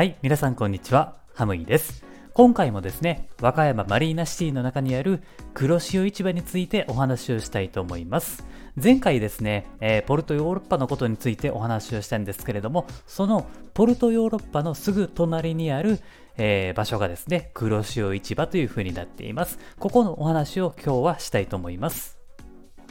はい、皆さんこんにちは。ハムイです。今回もですね、和歌山マリーナシティの中にある黒潮市場についてお話をしたいと思います。前回ですね、えーポルトヨーロッパのことについてお話をしたんですけれども、そのポルトヨーロッパのすぐ隣にある、えー場所がですね、黒潮市場という風になっています。ここのお話を今日はしたいと思います。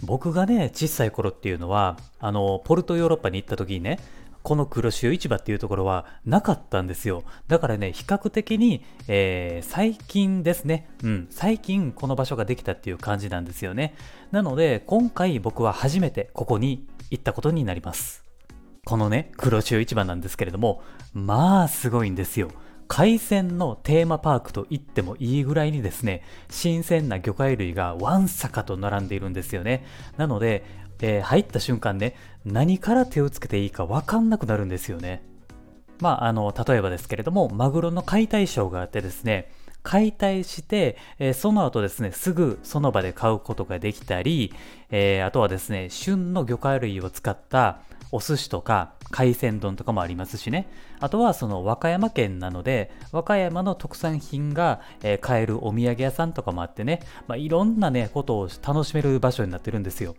僕がね、小さい頃っていうのは、あの、ポルトヨーロッパに行った時にね、この黒潮市場っていうところはなかったんですよ。だからね、比較的に、えー最近ですね、うん、最近この場所ができたっていう感じなんですよね。なので、今回僕は初めてここに行ったことになります。このね、黒潮市場なんですけれども、まあすごいんですよ。海鮮のテーマパークと言ってもいいぐらいにですね、新鮮な魚介類がわんさかと並んでいるんですよね。なので、えー入った瞬間ね、何から手をつけていいかわかんなくなるんですよね。まあ、あの、例えばですけれども、マグロの解体ショーがあってですね、解体して、えーその後ですね、すぐその場で買うことができたり、えーあとはですね、旬の魚介類を使ったお寿司とか海鮮丼とかもありますしね。あとはその和歌山県なので、和歌山の特産品が、えー買えるお土産屋さんとかもあってね、まあ、いろんなね、ことを楽しめる場所になってるんですよ。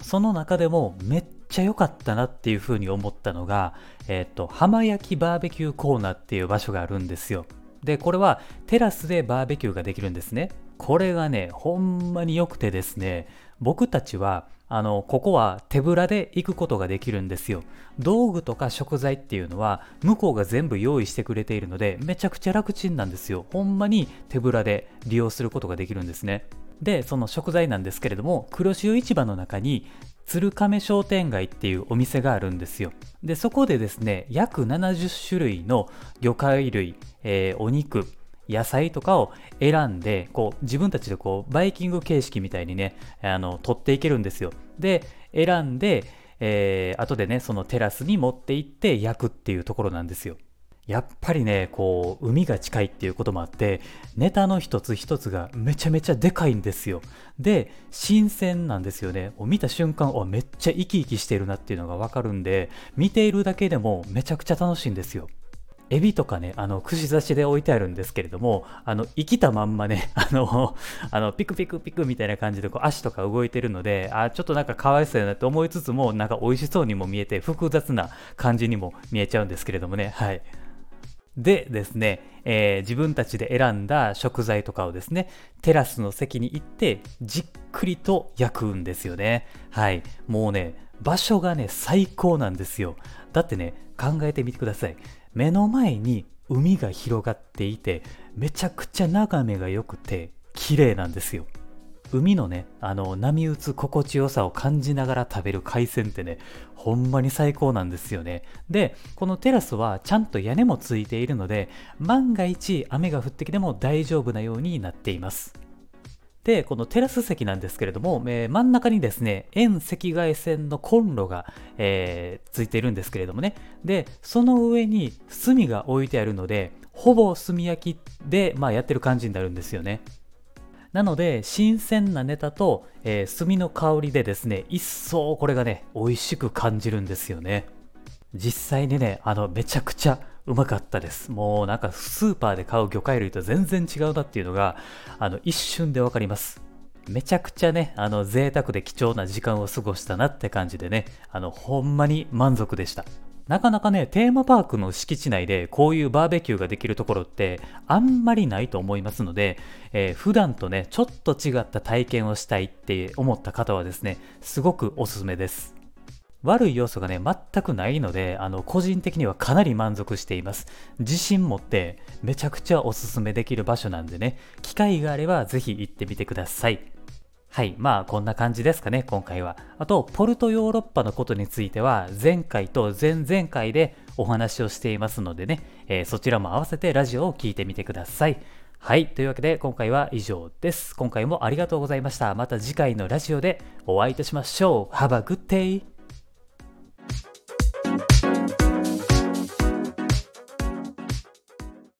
その中でもめっちゃ良かったなっていうふうに思ったのが、えっ、と、浜焼きバーベキューコーナーっていう場所があるんですよ。で、これはテラスでバーベキューができるんですね。これがね、ほんまに良くてですね、僕たちは、あの、ここは手ぶらで行くことができるんですよ。道具とか食材っていうのは、向こうが全部用意してくれているので、めちゃくちゃ楽ちんなんですよ。ほんまに手ぶらで利用することができるんですね。で、その食材なんですけれども、黒潮市場の中に、鶴亀商店街っていうお店があるんですよ。で、そこでですね、約70種類の魚介類、えーお肉、野菜とかを選んで、こう、自分たちでこう、バイキング形式みたいにね、あの、取っていけるんですよ。で、選んで、えー後でね、そのテラスに持って行って焼くっていうところなんですよ。やっぱりね、こう、海が近いっていうこともあって、ネタの一つ一つがめちゃめちゃでかいんですよ。で、新鮮なんですよね。もう見た瞬間、めっちゃ生き生きしてるなっていうのがわかるんで、見ているだけでもめちゃくちゃ楽しいんですよ。エビとかね、あの、串刺しで置いてあるんですけれども、あの、生きたまんまね、あの、あの、ピクピクピクみたいな感じで、こう、足とか動いてるので、あ、ちょっとなんかかわいそうやなって思いつつも、なんか美味しそうにも見えて、複雑な感じにも見えちゃうんですけれどもね、はい。でですね、えー自分たちで選んだ食材とかをですね、テラスの席に行って、じっくりと焼くんですよね。はい。もうね、場所がね、最高なんですよ。だってね、考えてみてください。目の前に海が広がっていて、めちゃくちゃ眺めが良くて、綺麗なんですよ。海のね、あの、波打つ心地よさを感じながら食べる海鮮ってね、ほんまに最高なんですよね。で、このテラスはちゃんと屋根もついているので、万が一雨が降ってきても大丈夫なようになっています。で、このテラス席なんですけれども、えー真ん中にですね、遠赤外線のコンロが、えーついているんですけれどもね。で、その上に炭が置いてあるので、ほぼ炭焼きで、まあ、やってる感じになるんですよね。なので、新鮮なネタと、えー炭の香りでですね、一層これがね、美味しく感じるんですよね。実際にね、あの、めちゃくちゃうまかったです。もうなんかスーパーで買う魚介類と全然違うなっていうのが、あの、一瞬でわかります。めちゃくちゃね、あの、贅沢で貴重な時間を過ごしたなって感じでね、あの、ほんまに満足でした。なかなかね、テーマパークの敷地内でこういうバーベキューができるところってあんまりないと思いますので、えー普段とね、ちょっと違った体験をしたいって思った方はですね、すごくおすすめです。悪い要素がね、全くないので、あの、個人的にはかなり満足しています。自信持って、めちゃくちゃおすすめできる場所なんでね、機会があればぜひ行ってみてください。はい。まあ、こんな感じですかね、今回は。あと、ポルトヨーロッパのことについては、前回と前々回でお話をしていますのでね、えーそちらも合わせてラジオを聞いてみてください。はい。というわけで、今回は以上です。今回もありがとうございました。また次回のラジオでお会いいたしましょう。Have a good day!